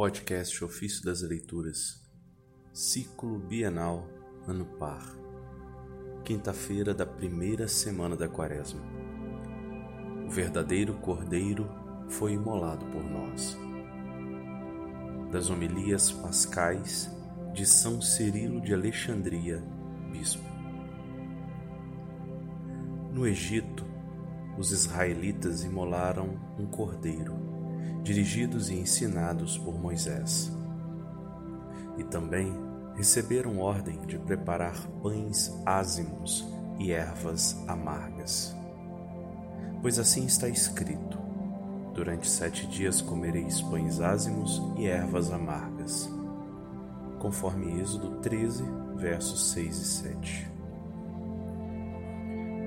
Podcast Ofício das Leituras, Ciclo Bienal, Ano Par, quinta-feira da primeira semana da Quaresma. O verdadeiro Cordeiro foi imolado por nós. Das homilias pascais de São Cirilo de Alexandria, Bispo. No Egito, os israelitas imolaram um cordeiro dirigidos e ensinados por Moisés. E também receberam ordem de preparar pães ázimos e ervas amargas. Pois assim está escrito: Durante sete dias comereis pães ázimos e ervas amargas. Conforme Êxodo 13, versos 6 e 7.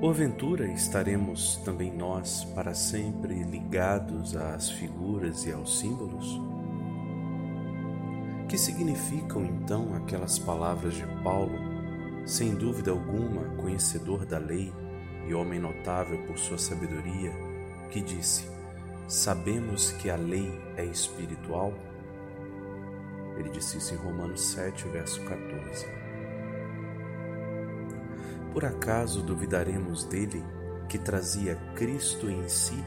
Porventura estaremos também nós para sempre ligados às figuras e aos símbolos? Que significam então aquelas palavras de Paulo, sem dúvida alguma conhecedor da lei e homem notável por sua sabedoria, que disse: Sabemos que a lei é espiritual? Ele disse isso em Romanos 7, verso 14. Por acaso duvidaremos dele que trazia Cristo em si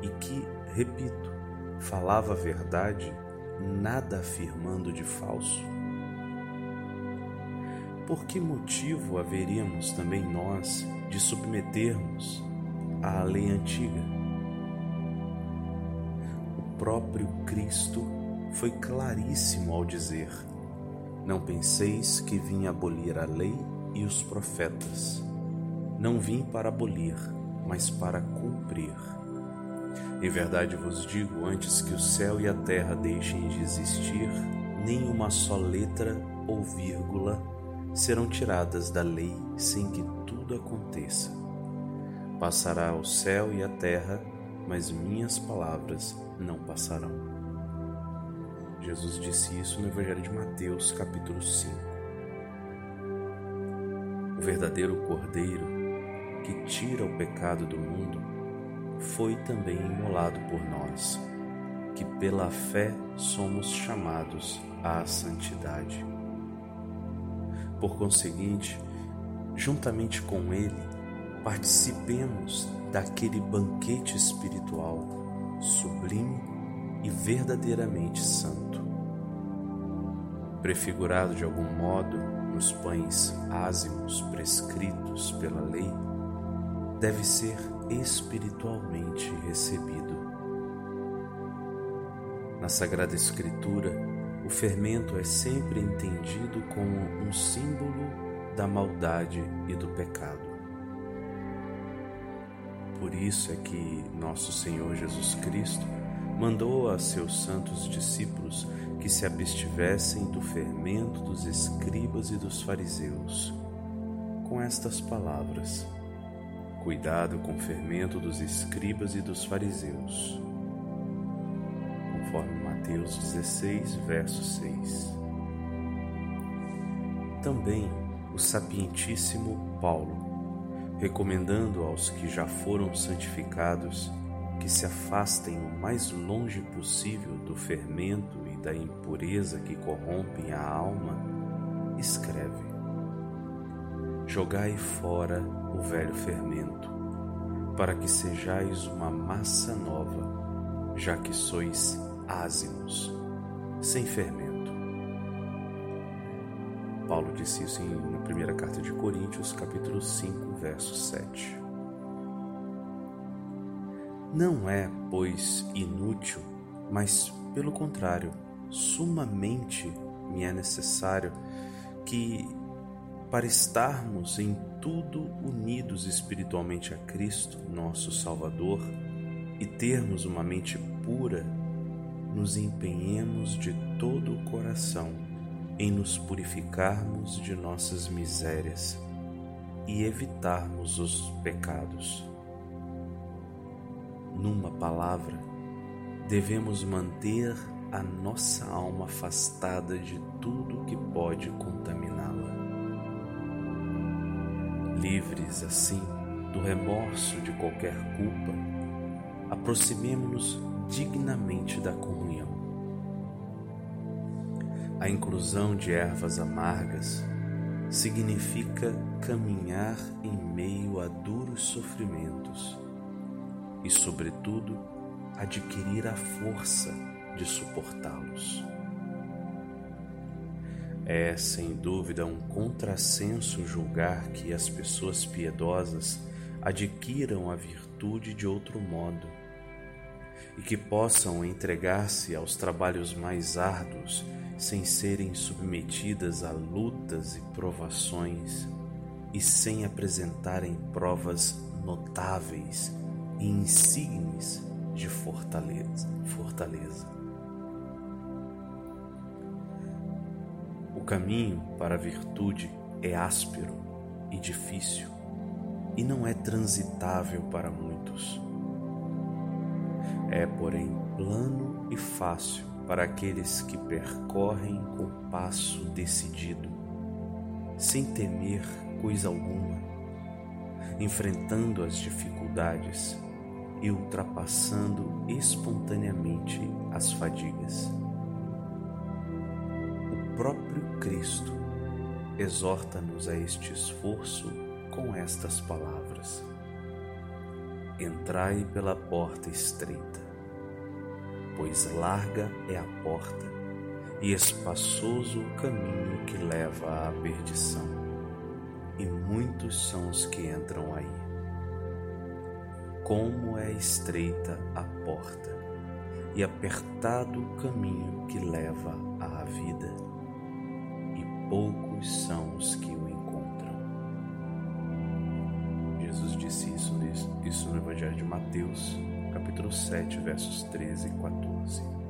e que, repito, falava a verdade, nada afirmando de falso? Por que motivo haveríamos também nós de submetermos à lei antiga? O próprio Cristo foi claríssimo ao dizer: Não penseis que vim abolir a lei e os profetas. Não vim para abolir, mas para cumprir. Em verdade vos digo: antes que o céu e a terra deixem de existir, nem uma só letra ou vírgula serão tiradas da lei sem que tudo aconteça. Passará o céu e a terra, mas minhas palavras não passarão. Jesus disse isso no Evangelho de Mateus, capítulo 5 verdadeiro Cordeiro que tira o pecado do mundo, foi também imolado por nós, que pela fé somos chamados à santidade. Por conseguinte, juntamente com Ele, participemos daquele banquete espiritual sublime e verdadeiramente santo. Prefigurado de algum modo nos pães ázimos prescritos pela lei, deve ser espiritualmente recebido. Na Sagrada Escritura, o fermento é sempre entendido como um símbolo da maldade e do pecado. Por isso é que nosso Senhor Jesus Cristo mandou a seus santos discípulos que se abstivessem do fermento dos escribas e dos fariseus, com estas palavras: Cuidado com o fermento dos escribas e dos fariseus. Conforme Mateus 16, verso 6. Também o sapientíssimo Paulo, recomendando aos que já foram santificados que se afastem o mais longe possível do fermento da impureza que corrompem a alma, escreve: Jogai fora o velho fermento, para que sejais uma massa nova, já que sois ázimos, sem fermento. Paulo disse isso na primeira carta de Coríntios, capítulo 5, verso 7. Não é, pois, inútil, mas, pelo contrário, sumamente me é necessário que, para estarmos em tudo unidos espiritualmente a Cristo, nosso Salvador, e termos uma mente pura, nos empenhemos de todo o coração em nos purificarmos de nossas misérias e evitarmos os pecados. Numa palavra, devemos manter a nossa alma afastada de tudo que pode contaminá-la. Livres assim do remorso de qualquer culpa, aproximemo-nos dignamente da comunhão. A inclusão de ervas amargas significa caminhar em meio a duros sofrimentos e, sobretudo, adquirir a força de suportá-los. É, sem dúvida, um contrassenso julgar que as pessoas piedosas adquiram a virtude de outro modo e que possam entregar-se aos trabalhos mais árduos sem serem submetidas a lutas e provações e sem apresentarem provas notáveis e insignes de fortaleza. fortaleza. O caminho para a virtude é áspero e difícil e não é transitável para muitos. É, porém, plano e fácil para aqueles que percorrem com passo decidido, sem temer coisa alguma, enfrentando as dificuldades e ultrapassando espontaneamente as fadigas. Próprio Cristo. Exorta-nos a este esforço com estas palavras: Entrai pela porta estreita pois larga é a porta e espaçoso o caminho que leva à perdição, e muitos são os que entram aí. Como é estreita a porta e apertado o caminho que leva à vida, poucos são os que o encontram. Jesus disse isso, isso no Evangelho de Mateus, capítulo 7, versos 13 e 14.